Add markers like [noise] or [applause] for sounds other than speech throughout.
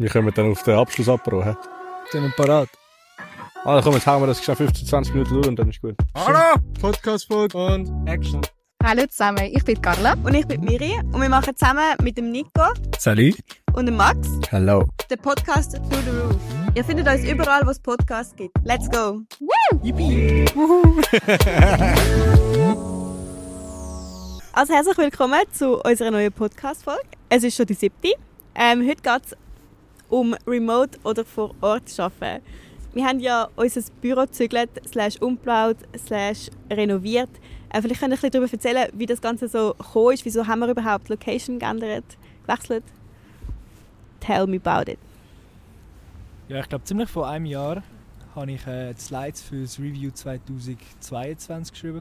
Wir kommen dann auf den Abschluss abbrauchen. Sind wir parat? Ah, komm, jetzt hauen wir das schnell 15, 20 Minuten durch und dann ist gut. Hallo! Podcast-Folge und Action. Hallo zusammen, ich bin Carla. Und ich bin Miri und wir machen zusammen mit dem Nico Salut! und dem Max Hello. den Podcast Through the Roof. Ihr findet uns überall, wo es Podcasts gibt. Let's go! Yippie! Also herzlich willkommen zu unserer neuen Podcast-Folge. Es ist schon die siebte. Ähm, heute geht es um Remote oder vor Ort arbeiten. Wir haben ja unser Büro gezügelt, slash umgebaut, slash renoviert. Äh, vielleicht könnt ihr ein darüber erzählen, wie das Ganze so gekommen ist. Wieso haben wir überhaupt Location geändert, gewechselt? Tell me about it. Ja, ich glaube, ziemlich vor einem Jahr habe ich äh, die Slides für das Review 2022 geschrieben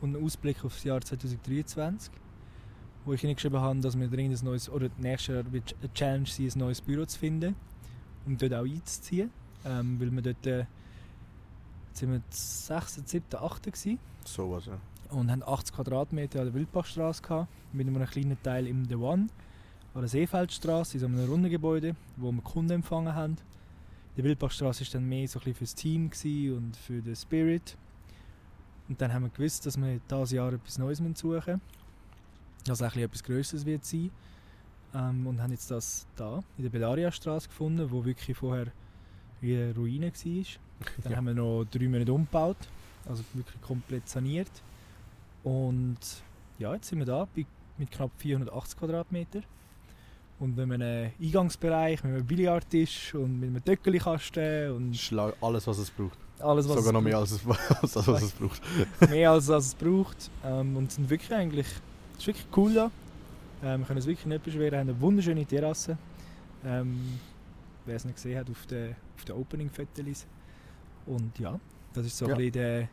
und einen Ausblick auf das Jahr 2023, wo ich hingeschrieben habe, dass wir dringend ein neues, oder nächstes Jahr wird eine Challenge sein, ein neues Büro zu finden und dort auch einzuziehen, ähm, weil wir dort äh, jetzt sind wir 6., 7., 8. gewesen So was, ja. und haben 80 Quadratmeter an der Wildbachstraße gehabt, mit einem kleinen Teil im The One, an der Seefeldstraße, in so einem runden Gebäude, wo wir Kunden empfangen haben. Die Wildbachstraße war dann mehr so ein bisschen fürs Team und für den Spirit. Und dann haben wir gewusst, dass wir dieses Jahr etwas Neues suchen müssen. Das auch etwas Größeres wird sein. Ähm, und haben jetzt das da in der Bellaria-Straße gefunden, wo wirklich vorher wie eine Ruine war. Dann [laughs] Ja. haben wir noch drei Monate umgebaut, also wirklich komplett saniert. Und ja, jetzt sind wir da bei, mit knapp 480 Quadratmeter. Und mit einem Eingangsbereich, mit einem Billardtisch und mit einem Töckelikasten und Schlag alles, was es braucht. alles, was Sogar noch mehr braucht. als es, [laughs] als das, was es braucht. mehr als, als es braucht. Ähm, und sind wirklich eigentlich, es ist wirklich cool da. Ähm, wir können uns wirklich nicht beschweren, haben eine wunderschöne Terrasse. Ähm, Wer es nicht gesehen hat, auf den, auf den Opening-Fotos. Und ja, das ist so Ja. ein bisschen der,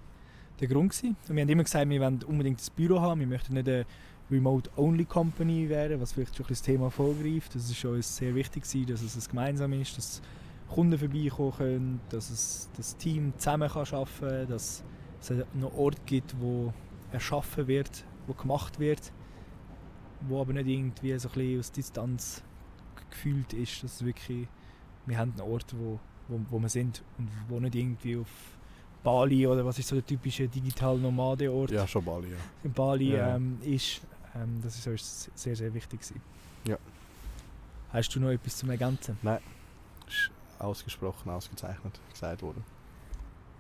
der Grund gewesen. Und wir haben immer gesagt, wir wollen unbedingt ein Büro haben, wir möchten nicht eine Remote-Only-Company werden, was vielleicht schon ein das Thema vorgreift. Das ist uns sehr wichtig gewesen, dass es ein gemeinsam ist, dass Kunden vorbeikommen können, dass es das Team zusammen kann arbeiten kann, dass es einen Ort gibt, wo erschaffen wird, wo gemacht wird, wo aber nicht irgendwie so ein bisschen aus Distanz gefühlt ist, dass wirklich, wir haben einen Ort, wo, wo, wo wir sind und wo nicht irgendwie auf Bali oder was ist so der typische digital nomade Ort Ja, schon Bali, ja. in Bali Ja. ähm, ist. Ähm, das ist uns sehr, sehr wichtig gewesen. Ja. Hast du noch etwas zum Ergänzen? Ist ausgesprochen, ausgezeichnet gesagt worden.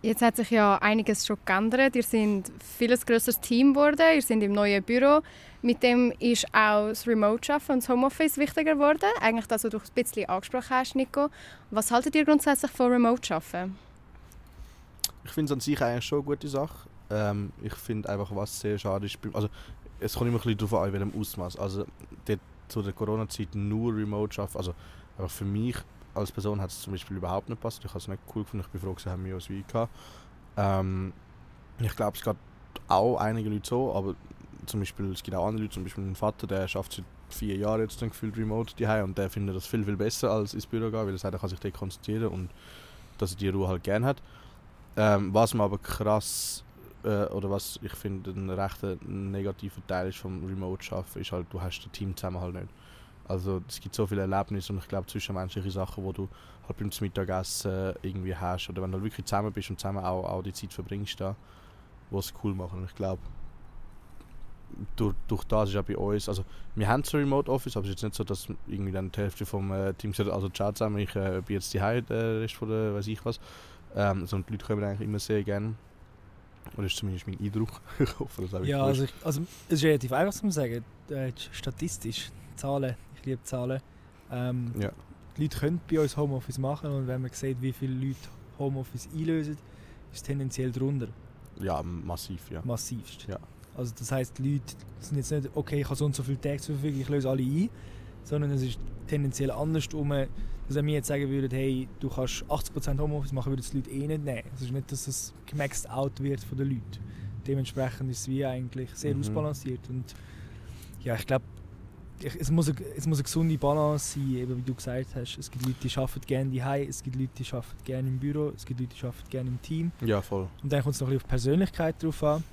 Jetzt hat sich ja einiges schon geändert. Ihr seid ein viel grösseres Team geworden. Ihr seid im neuen Büro. Mit dem ist auch das Remote-Arbeiten und das Homeoffice wichtiger geworden. Eigentlich das, was du ein bisschen angesprochen hast, Nico. Was haltet ihr grundsätzlich von Remote-Arbeiten? Ich finde es an sich eigentlich schon eine gute Sache. Ähm, ich finde einfach, was sehr schade ist, also es kommt immer ein bisschen darauf an, in welchem Ausmaß. Also zu der Corona-Zeit nur remote arbeiten, also einfach für mich als Person hat es zum Beispiel überhaupt nicht gepasst. Ich habe es nicht cool gefunden, ich bin froh, haben wir uns wie. Ähm, ich glaube, es geht auch einige Leute so, aber zum Beispiel, es gibt auch andere Leute, zum Beispiel mein Vater, der schafft seit vier Jahren jetzt dann gefühlt remote daheim und der findet das viel, viel besser als ins Büro gehen, weil er sagt, er kann sich dort konzentrieren und dass er die Ruhe halt gerne hat. Ähm, was mir aber krass, äh, oder was ich finde ein recht negativer Teil ist vom Remote-Schaffen, ist halt, du hast den Teamzusammenhalt nicht. Also es gibt so viele Erlebnisse und ich glaube zwischenmenschliche Sachen, wo du halt beim Mittagessen irgendwie hast oder wenn du halt wirklich zusammen bist und zusammen auch, auch die Zeit verbringst da, wo es cool machen. Und ich glaube, durch, durch das ist ja bei uns, also wir haben zwar Remote Office, aber es ist jetzt nicht so, dass irgendwie dann die Hälfte vom äh, Team sagt, also ciao zusammen, ich äh, bin jetzt die der Rest von der, weiß ich was. Ähm, also, die Leute kommen eigentlich immer sehr gerne. Oder ist zumindest mein Eindruck. [laughs] ich hoffe, das habe ich Ja, also, ich, also es ist relativ einfach zu sagen. Äh, statistisch, Zahlen, ich liebe Zahlen. Ähm, Ja. Die Leute können bei uns Homeoffice machen und wenn man sieht, wie viele Leute Homeoffice einlösen, ist es tendenziell drunter, ja, massiv, ja. massivst. Ja. Also das heisst, die Leute sind jetzt nicht, okay, ich habe so und so viele Tage zur Verfügung, ich löse alle ein, sondern es ist tendenziell andersrum, dass wenn wir jetzt sagen würden, hey, du kannst 80% Homeoffice machen, würden die Leute eh nicht nehmen. Es ist nicht, dass es gemaxed out wird von den Leuten. Dementsprechend ist es wie eigentlich sehr Mhm. ausbalanciert und ja, ich glaube, es muss, eine, es muss eine gesunde Balance sein, eben wie du gesagt hast. Es gibt Leute, die arbeiten gerne daheim, es gibt Leute, die arbeiten gerne im Büro, es gibt Leute, die arbeiten gerne im Team. Ja, voll. Und dann kommt es noch ein bisschen auf die Persönlichkeit drauf an.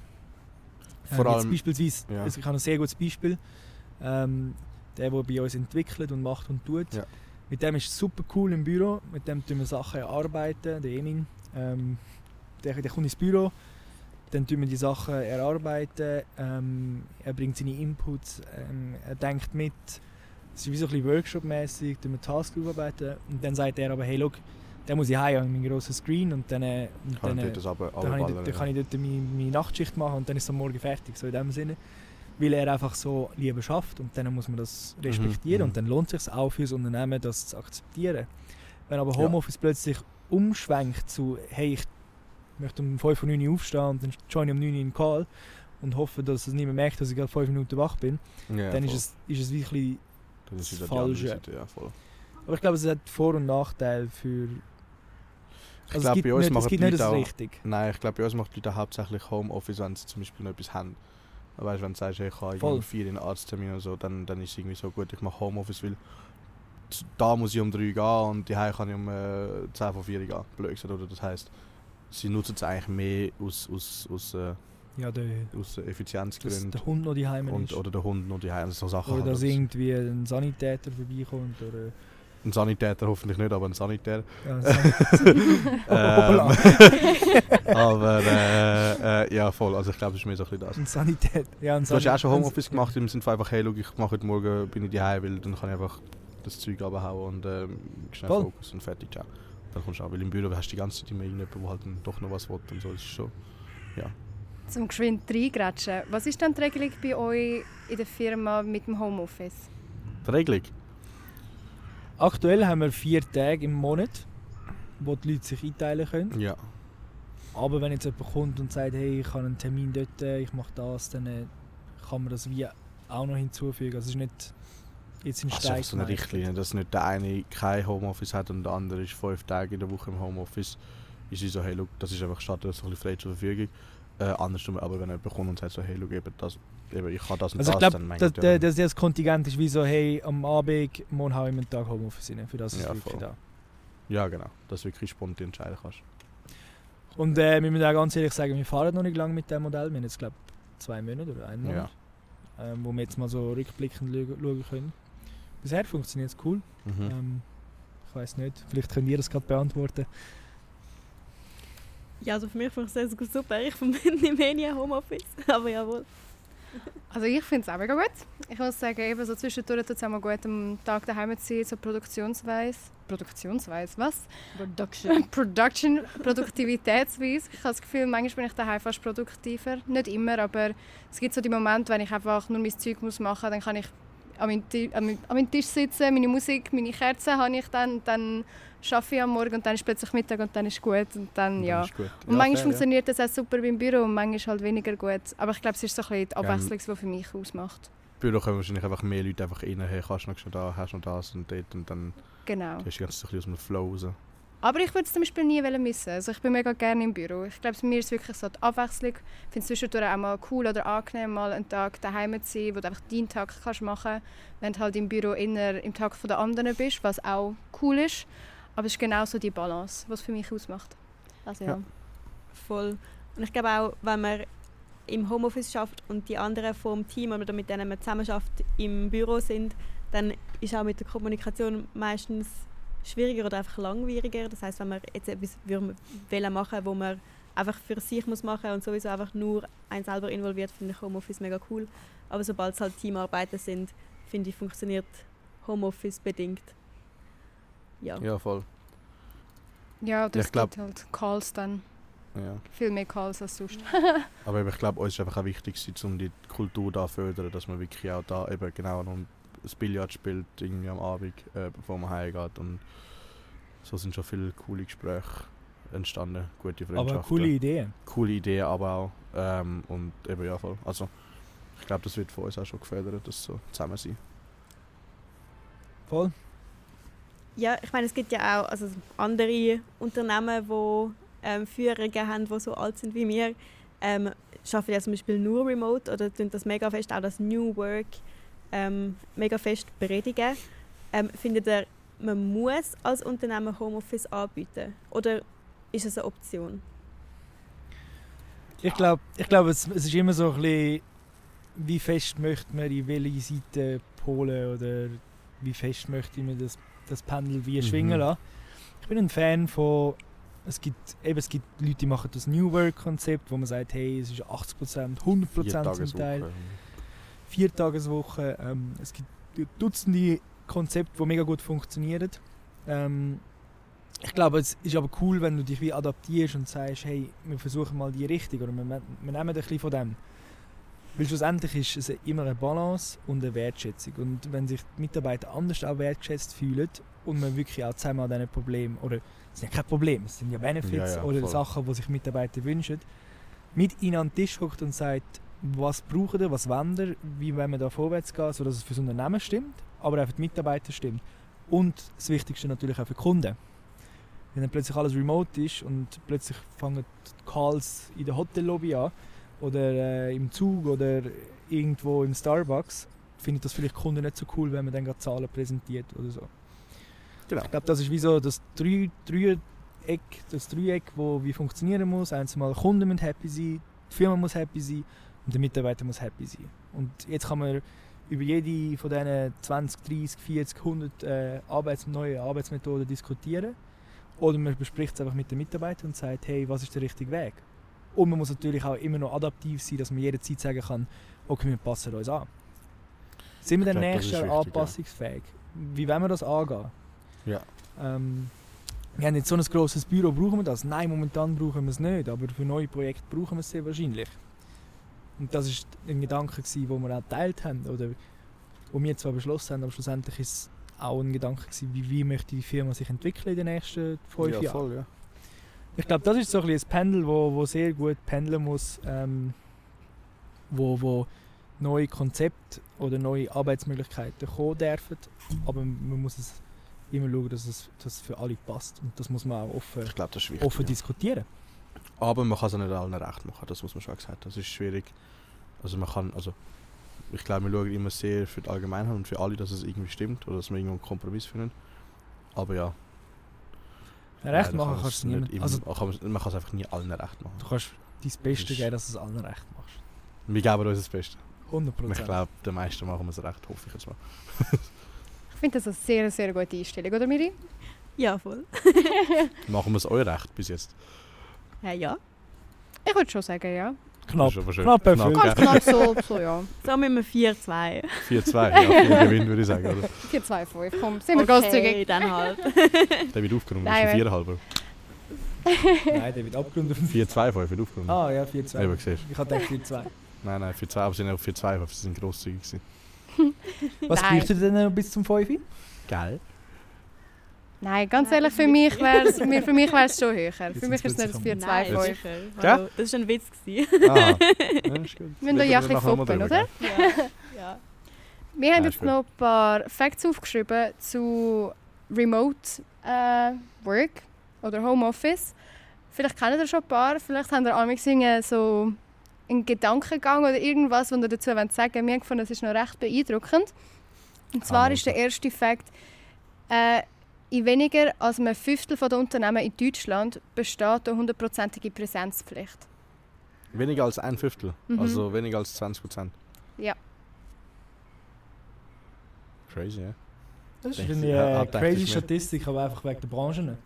Vor ähm, allem- beispielsweise, ja. also ich habe ein sehr gutes Beispiel. Ähm, der, der bei uns entwickelt und macht und tut, Ja. Mit dem ist es super cool im Büro. Mit dem tun wir Sachen erarbeiten. Der Emin, ähm, der, der kommt ins Büro, dann tun wir die Sachen erarbeiten. Ähm, er bringt seine Inputs, ähm, er denkt mit. Es ist wie so ein bisschen Workshop-mäßig, tun wir Tasks aufarbeiten. Und dann sagt er aber, hey, look, dann muss ich heim an meinen grossen Screen und dann, äh, und Kann dann, ich das aber dann, kann ich, dann kann ich dort meine, meine Nachtschicht machen und dann ist es am Morgen fertig, so in dem Sinne. Weil er einfach so lieber schafft und dann muss man das respektieren mhm. und dann lohnt es sich auch für das Unternehmen, das zu akzeptieren. Wenn aber Ja. Homeoffice plötzlich umschwenkt zu, hey, ich möchte um 5 Uhr 9 Uhr aufstehen und dann join ich um 9 Uhr in den Call und hoffe, dass es niemand merkt, dass ich gerade 5 Minuten wach bin, ja, dann ist es, ist es wirklich... das ist das Falsche. Seite, ja. Aber ich glaube, es hat Vor- und Nachteile für... Ich Also es glaube, bei uns nicht, es machen die nicht Leute das auch, richtig. Nein, ich glaube, bei uns macht die Leute hauptsächlich Homeoffice, wenn sie zum Beispiel noch etwas haben. Weißt wenn du sagst, ich habe irgendwie vier in Arzttermin oder so, dann, dann ist es irgendwie so gut, ich mache Homeoffice, weil da muss ich um 3 gehen und die kann ich um äh, 10 von 4 gehen. Blöd gesagt, oder? Das heisst, sie nutzen es eigentlich mehr aus, aus, aus, äh, Ja, der, aus dass Effizienzgründen. der Hund noch die Heime ist. oder der Hund und die Heim, so Sachen. Oder halt. dass irgendwie ein Sanitäter vorbeikommt. Oder, Ein Sanitäter hoffentlich nicht, aber ein Sanitär. ja, [laughs] Ähm, [laughs] aber äh, äh, ja, voll. Also ich glaube, das ist mehr so ein bisschen das. ein Sanitäter. Ja, ein Du hast ja auch schon Homeoffice gemacht, im Sinne von einfach, hey, schau, ich mache heute Morgen, bin ich daheim, weil dann kann ich einfach das Zeug abhauen und ähm, schnell Voll. Fokus und fertig, ciao. Dann kommst du auch, weil im Büro hast du die ganze Zeit immer irgendjemanden, der halt dann doch noch was will und so, das ist schon... Zum geschwind reingrätschen. Was ist denn die Regelung bei euch in der Firma mit dem Homeoffice? Die Regelung? Aktuell haben wir vier Tage im Monat, wo die Leute sich einteilen können. Ja. Aber wenn jetzt jemand kommt und sagt, hey, ich habe einen Termin dort, ich mache das, dann äh, kann man das wie auch noch hinzufügen. Also es ist nicht jetzt in Das ist Stein einfach so eine. Richtlinie, dass nicht der eine kein Homeoffice hat und der andere ist fünf Tage in der Woche im Homeoffice. Ist so, hey, look, das ist einfach statt ist ein bisschen frei zur Verfügung. Äh, andersrum, aber wenn jemand kommt und sagt so, hey, look, eben das, eben, ich kann das und Also ich das, glaube, dann meint das, er- das, Kontingent ist wie so, hey, am Abend, morgen habe ich einen Tag Homeoffice rein. Für das ist Ja, es wirklich voll. da. Ja, genau. Dass du wirklich spontan entscheiden kannst. Und äh, wir müssen auch ganz ehrlich sagen, wir fahren noch nicht lange mit dem Modell. Wir haben jetzt, glaube zwei Monate oder einen Monat, ähm, wo wir jetzt mal so rückblickend schauen können. Bisher funktioniert es cool. Mhm. Ähm, ich weiß nicht, vielleicht könnt ihr das gerade beantworten. Ja, also für mich funktioniert es super. Ich [laughs] mehr nie Homeoffice, [laughs] aber jawohl. Also ich finde es auch mega gut. Ich muss sagen, eben so zwischendurch tut es auch mal gut, am Tag daheim zu sein, so produktionsweise. Produktionsweise, was? Production. [laughs] Production, Produktivitätsweise. Ich habe das Gefühl, manchmal bin ich daheim fast produktiver. Nicht immer, aber es gibt so die Momente, wenn ich einfach nur mein Zeug muss machen muss, dann kann ich an meinem, an Tisch sitzen, meine Musik, meine Kerzen habe ich dann, und dann arbeite ich am Morgen und dann ist plötzlich Mittag und dann ist gut und dann, dann ja. ist gut. Und Ja, manchmal fair, funktioniert das auch super beim Büro und manchmal halt weniger gut. Aber ich glaube, es ist so ein bisschen die Ja, Abwechslung, die für mich ausmacht. Ja. Im Büro kommen wahrscheinlich einfach mehr Leute einfach rein, hey, kannst du noch da, hast du noch das und dort und dann Genau. gehst du ganz so ein bisschen aus dem Flow raus. Aber ich würde es zum Beispiel nie wollen missen. Also ich bin mega gerne im Büro. Ich glaube, mir ist wirklich so die Abwechslung. Ich finde es zwischendurch auch mal cool oder angenehm, mal einen Tag daheim zu sein, wo du einfach deinen Tag kannst machen kannst, wenn du halt im Büro eher im Tag der anderen bist, was auch cool ist. Aber es ist genau so die Balance, was für mich ausmacht. Also ja. Ja. Voll. Und ich glaube auch, wenn man im Homeoffice schafft und die anderen vom Team oder mit denen man zusammen schafft im Büro sind, dann ist auch mit der Kommunikation meistens schwieriger oder einfach langwieriger. Das heißt, wenn man jetzt etwas würde wollen machen, wo man einfach für sich muss machen und sowieso einfach nur ein selber involviert, finde ich Homeoffice mega cool. Aber sobald es halt Teamarbeiten sind, finde ich, funktioniert Homeoffice bedingt. Ja. Ja, voll. Ja, Ja, das ich glaub- gibt halt Calls dann. Ja. Viel mehr Calls als sonst. [laughs] [laughs] Aber ich glaube, uns ist einfach auch wichtig, um die Kultur da zu fördern, dass man wirklich auch da eben genau noch das Billard spielt irgendwie am Abend, äh, bevor man heimgeht. Und so sind schon viele coole Gespräche entstanden, gute Freundschaften. Aber coole Idee. coole Ideen aber auch. Ähm, und eben ja voll. Also ich glaube, das wird von uns auch schon gefördert, dass so zusammen sein. Voll. Ja, ich meine, es gibt ja auch also andere Unternehmen, die ähm, Führungen haben, die so alt sind wie wir, ähm, arbeiten ja zum Beispiel nur remote oder tun das mega fest, auch das New Work ähm, mega fest predigen. Ähm, findet ihr, man muss als Unternehmen Homeoffice anbieten? Oder ist es eine Option? Ich glaube, ich glaub, es, es ist immer so ein bisschen, wie fest möchte man in welche Seite polen oder wie fest möchte mir das, das Pendel wie Mhm. schwingen lassen. Ich bin ein Fan von, es gibt, eben, es gibt Leute, die machen das New Work-Konzept, wo man sagt, hey, es ist 80%, 100% zum Teil. Viertageswoche. Ähm, es gibt Dutzende Konzepte, die mega gut funktionieren. Ähm, ich glaube, es ist aber cool, wenn du dich wie adaptierst und sagst, hey, wir versuchen mal die Richtung oder wir, wir nehmen ein bisschen von dem. Weil schlussendlich ist es immer eine Balance und eine Wertschätzung. Und wenn sich die Mitarbeiter anders auch wertschätzt fühlen und man wirklich auch zusammen an diesen Problemen, oder es sind ja keine Probleme, es sind ja Benefits Ja, ja, oder voll. Sachen, die sich Mitarbeiter wünschen, mit ihnen an den Tisch hockt und sagt, was brauchen ihr, was wollen ihr, wie wollen wir da vorwärts gehen, sodass es für das Unternehmen stimmt, aber auch für die Mitarbeiter stimmt. Und das Wichtigste natürlich auch für die Kunden. Wenn dann plötzlich alles remote ist und plötzlich fangen die Calls in der Hotellobby an oder äh, im Zug oder irgendwo im Starbucks, finde ich das vielleicht die Kunden nicht so cool, wenn man dann gerade Zahlen präsentiert oder so. Genau. Ich glaube, das ist wie so das Drei- Dreieck, das Dreieck, wo wie funktionieren muss. Eins mal, die Kunden müssen happy sein, die Firma muss happy sein und der Mitarbeiter muss happy sein. Und jetzt kann man über jede von diesen 20, 30, 40, 100 äh, Arbeits neue Arbeitsmethoden diskutieren. Oder man bespricht es einfach mit den Mitarbeitern und sagt, hey, was ist der richtige Weg? Und man muss natürlich auch immer noch adaptiv sein, dass man jederzeit sagen kann, okay, wir passen uns an. Sind wir dann glaub, nächstes Jahr wichtig, ja. anpassungsfähig? Wie wollen wir das angehen? Ja. Ähm, wir haben jetzt so ein grosses Büro, brauchen wir das? Nein, momentan brauchen wir es nicht, aber für neue Projekte brauchen wir es sehr wahrscheinlich. Und das war ein Gedanke, den wir auch geteilt haben, oder wo wir zwar beschlossen haben, aber schlussendlich ist es auch ein Gedanke, gewesen, wie, wie möchte die Firma sich entwickeln in den nächsten fünf ja, Jahren. voll, ja. Ich glaube, das ist so ein, bisschen ein Pendel, wo, wo sehr gut pendeln muss, ähm, wo, wo neue Konzepte oder neue Arbeitsmöglichkeiten kommen dürfen. Aber man muss es immer schauen, dass es dass für alle passt. Und das muss man auch offen, ist wichtig. offen ja. diskutieren. Aber man kann es nicht allen recht machen, das muss man schon gesagt haben. Das ist schwierig. Also man kann, also ich glaube, wir schauen immer sehr für die Allgemeinheit und für alle, dass es irgendwie stimmt oder dass wir irgendwo einen Kompromiss finden. Aber ja. Recht machen kann kannst man du es niemand. immer- Also, kann man, man kann es einfach nie allen recht machen. du kannst dein Bestes geben, dass du es allen recht machst. Wir geben uns das Beste. 100 Und ich glaube, den meisten machen wir es recht, hoffe ich jetzt mal. Ich finde das eine sehr, sehr gute Einstellung, oder Miri? Ja, voll. Machen wir es euch recht bis jetzt. Ja, ja. Ich würde schon sagen, ja. Knapp. Knapp. Knapp, Ganz knapp so, so ja. So mit einem 4-2. 4-2, ja, Gewinn würde ich sagen. Oder? 4, 2, 5, komm, sind wir großzügig. Okay, dann halt. [laughs] Der wird aufgenommen, das ist ein 4,5. Nein, der wird abgerundet. 4-2, 5 wird aufgenommen. Ah ja, 4-2. Eben, siehst Ich hatte gedacht 4-2. Nein, nein, 4-2, aber sie sind auch 4-2, sie sind grosszügig gewesen. Was bräuchte denn noch bis zum 5? Geil. Nein, ganz ehrlich, für mich wäre es für mich wär's schon höher. Für mich ist es nicht das 4, 2, Nein, 5. sicher. Ja? Hallo, Das war ein Witz. Ah, ja, ist gut. Wir müssen ja ein bisschen foppen, oder? ja. ja. Wir haben jetzt noch ein paar Facts aufgeschrieben zu Remote äh, Work oder Homeoffice. Vielleicht kennt ihr schon ein paar, vielleicht habt ihr irgendwie so einen Gedankengang oder irgendwas, was ihr dazu sagen wollt. Wir haben gefunden, das ist noch recht beeindruckend. Und zwar Hammer. ist der erste Fakt, äh, in weniger als einem Fünftel der Unternehmen in Deutschland besteht eine hundertprozentige Präsenzpflicht. Weniger als ein Fünftel, Mhm. also weniger als 20 Prozent. Ja. Crazy, ja. Das ist eine äh, ah, crazy. Statistik, aber einfach wegen der Branchen.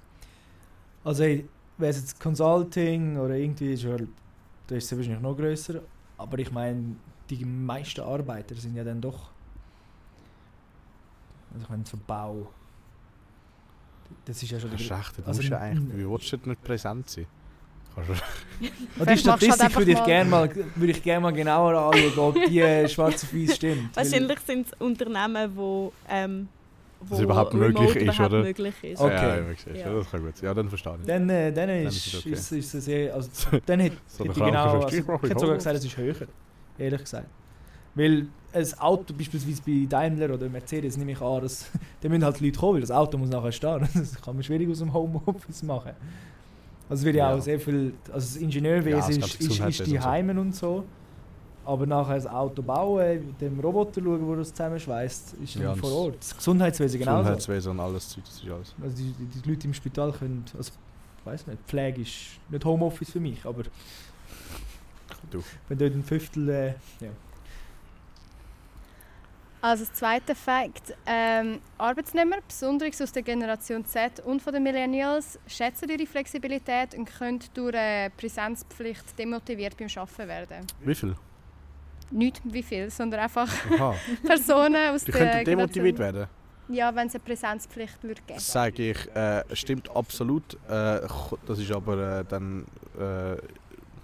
Also, hey, wäre es jetzt Consulting oder irgendwie, da ist es wahrscheinlich noch grösser. Aber ich meine, die meisten Arbeiter sind ja dann doch. Also, ich meine, so Bau. Das ist ja schon Das ist der echt, du also musst ja n- eigentlich, wie willst du denn nicht präsent sein? Und die Statistik würde ich gerne mal, würde ich gerne mal genauer anschauen, ob die äh, [laughs] schwarz auf weiß stimmt. Wahrscheinlich sind es Unternehmen, wo, ähm, wo Das überhaupt möglich ist, überhaupt oder? möglich ist. Okay. Ja, ja, siehst Ja. das kann gut sein. Ja, dann verstehe ich. Dann, äh, dann, Dann ist, ist es okay. ist, ist es sehr, also, [laughs] dann hätte, So hätte ich genau, also, ich hätte sogar gesagt, es ist höher, ehrlich gesagt. Weil ein Auto, beispielsweise bei Daimler oder Mercedes, nehme ich an, dass, [laughs] da müssen halt Leute kommen, weil das Auto muss nachher stehen. [laughs] Das kann man schwierig aus dem Homeoffice machen. Also wird ja, Ja. auch sehr viel, also das Ja, Ingenieurswesen das ist, ist, die. Heimen und so. Aber nachher das Auto bauen, mit dem Roboter schauen, der das zusammenschweißt, ist dann Ja, vor Ort. Das Gesundheitswesen genauso. Gesundheitswesen und alles, das ist alles. Also die, die, die Leute im Spital können, also ich weiß nicht, Pflege ist nicht Homeoffice für mich, aber Du. wenn dort ein Fünftel, äh, ja. Also das zweite Fakt, ähm, Arbeitsnehmer, besonders aus der Generation Z und von den Millennials, schätzen ihre Flexibilität und können durch eine Präsenzpflicht demotiviert beim Arbeiten werden. Wie viel? Nicht wie viel, sondern einfach Aha. [laughs] Personen aus Die der könnten demotiviert Generation- werden. Ja, wenn es eine Präsenzpflicht würde geben. Sage ich, äh, stimmt absolut. Äh, das ist aber äh, dann, äh,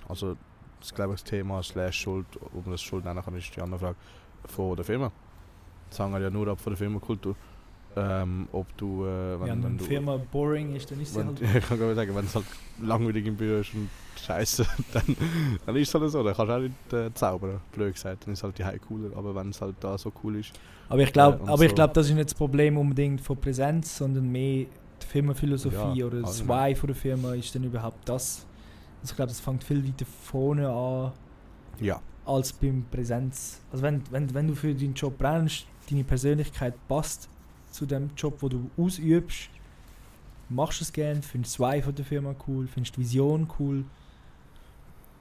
also das glaube ich das Thema slash Schuld, ob man das Schuld nennen kann, ist die andere Frage, von der Firma. Das hängt ja nur ab von der Firmenkultur. Ähm, ob du, äh, wenn, Wenn, wenn du, Firma boring ist, dann ist sie wenn, halt... [laughs] ich kann gerade sagen, wenn es halt langweilig im Büro ist und scheiße, [laughs] dann, dann ist es halt so, dann kannst du auch nicht äh, zaubern, blöd gesagt, dann ist halt die High cooler, aber wenn es halt da so cool ist, Aber ich glaube, Äh, ich so. glaube, das ist nicht das Problem unbedingt von Präsenz, sondern mehr die Firmenphilosophie Ja, oder das. Why von der Firma ist dann überhaupt das. Also ich glaube, das fängt viel weiter vorne an ja, als beim Präsenz. Also wenn, wenn, wenn du für deinen Job brennst, deine Persönlichkeit passt zu dem Job, wo du ausübst, machst du es gern, findest das Why von der Firma cool, findest die Vision cool,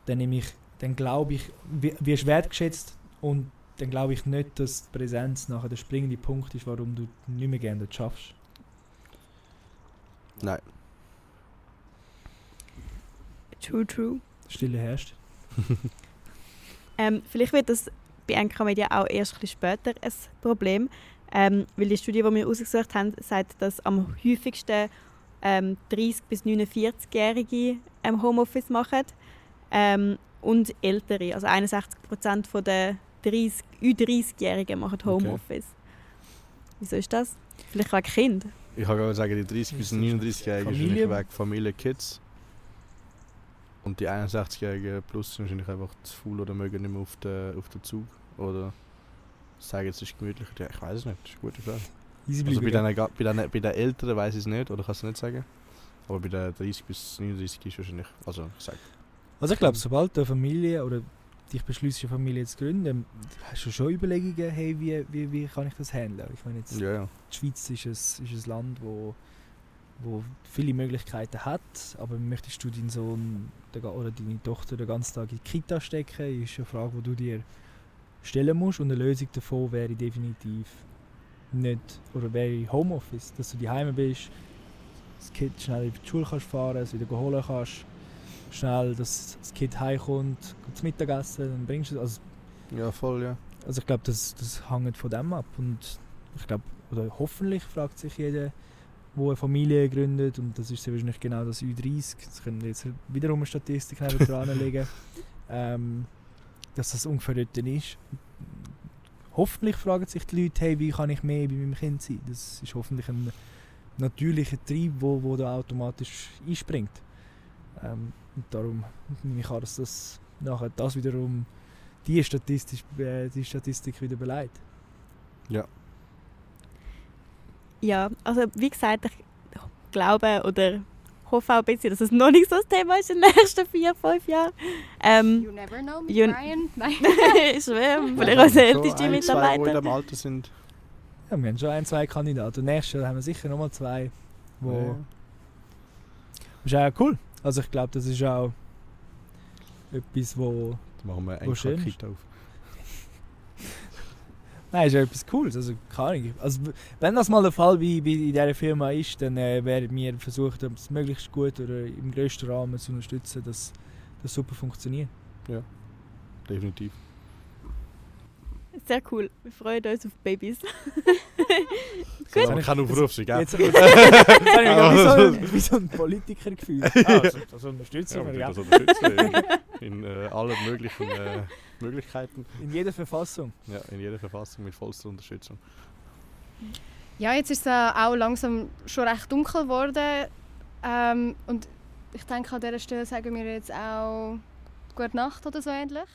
dann nehme ich, dann glaube ich, wi- wirst du wertgeschätzt und dann glaube ich nicht, dass die Präsenz nachher der springende Punkt ist, warum du nicht mehr gerne dort schaffst. nein. True, true. Stille herrscht. Ähm, vielleicht wird das bei NK Media auch erst ein bisschen später ein Problem, ähm, weil die Studie, die wir ausgesucht haben, sagt, dass am häufigsten ähm, 30- bis 49-Jährige ähm, Homeoffice machen ähm, und Ältere, also 61 Prozent der 30, Ü30-Jährigen machen Homeoffice. Wieso ist das? Vielleicht wegen Kind. Ich kann gerade sagen, die 30 bis Ist das 39-Jährigen ist Familie? wahrscheinlich weg Familie, Kids. Und die 61-Jährigen plus sind wahrscheinlich einfach zu faul oder mögen nicht mehr auf den, auf den Zug. Oder sagen, es ist gemütlicher. Ja, ich weiß es nicht, das ist eine gute Frage. Easy Also bei den, bei den, bei den Älteren weiß ich es nicht, oder kannst du nicht sagen. Aber bei den 30 bis 39 ist wahrscheinlich, also ich sag, Also ich glaube, sobald du eine Familie oder dich beschließt, eine Familie zu gründen, hast du schon Überlegungen, hey, wie, wie, wie kann ich das handeln? Ich meine, jetzt, ja, ja. die Schweiz ist ein, ist ein Land, wo, wo viele Möglichkeiten hat, aber möchtest du deinen Sohn oder deine Tochter den ganzen Tag in die Kita stecken, ist eine Frage, die du dir stellen musst und eine Lösung davon wäre definitiv nicht, oder wäre Homeoffice, dass du daheim bist, das Kind schnell in die Schule kannst fahren, es wieder holen kannst, schnell, dass das Kind heimkommt, zum Mittagessen, dann bringst du es, also Ja, voll, ja. also ich glaube, das, das hängt von dem ab. Und ich glaube, oder hoffentlich fragt sich jeder, wo eine Familie gründet, und das ist sehr wahrscheinlich genau das Ü30, das können wir jetzt wiederum eine Statistik dran legen, [laughs] ähm, dass das ungefähr dort ist. Hoffentlich fragen sich die Leute, hey, wie kann ich mehr bei meinem Kind sein? Das ist hoffentlich ein natürlicher Trieb, wo, wo da automatisch einspringt. Ähm, und darum nehme ich an, dass das nachher das wiederum die, Statistisch, äh, die Statistik wieder beleidigt. Ja, also wie gesagt, ich glaube oder hoffe auch ein bisschen, dass es noch nicht so das Thema ist in den nächsten vier, fünf Jahren. Ähm, You never know mit You- Brian. Nein. [laughs] ich schwöre, vielleicht als So älteste Zwei, die in Mitarbeiter. dem Alter sind. Ja, wir haben schon ein, zwei Kandidaten. Und nächstes Jahr haben wir sicher nochmal zwei, wo... Ja. Das ist auch cool. Also ich glaube, das ist auch etwas, wo... Dann machen wir eine. Kita auf. Nein, ist ja etwas Cooles. Also, keine Ahnung. Also, wenn das mal der Fall wie, wie in dieser Firma ist, dann äh, werden wir versuchen, das möglichst gut oder im grössten Rahmen zu unterstützen, dass das super funktioniert. Definitiv. Sehr cool. Wir freuen uns auf Babys. [laughs] Gut. Aber kein Aufruf sein, gell? Jetzt, jetzt habe ich mich wie, so ein, wie so ein Politiker gefühlt. Ah, [laughs] das, das unterstützen Ja, wir, wir ja. das unterstützen in, in äh, allen möglichen äh, Möglichkeiten. In jeder Verfassung. Ja, in jeder Verfassung mit vollster Unterstützung. Ja, jetzt ist es äh, auch langsam schon recht dunkel geworden. Ähm, und ich denke, an dieser Stelle sagen wir jetzt auch Gute Nacht oder so ähnlich.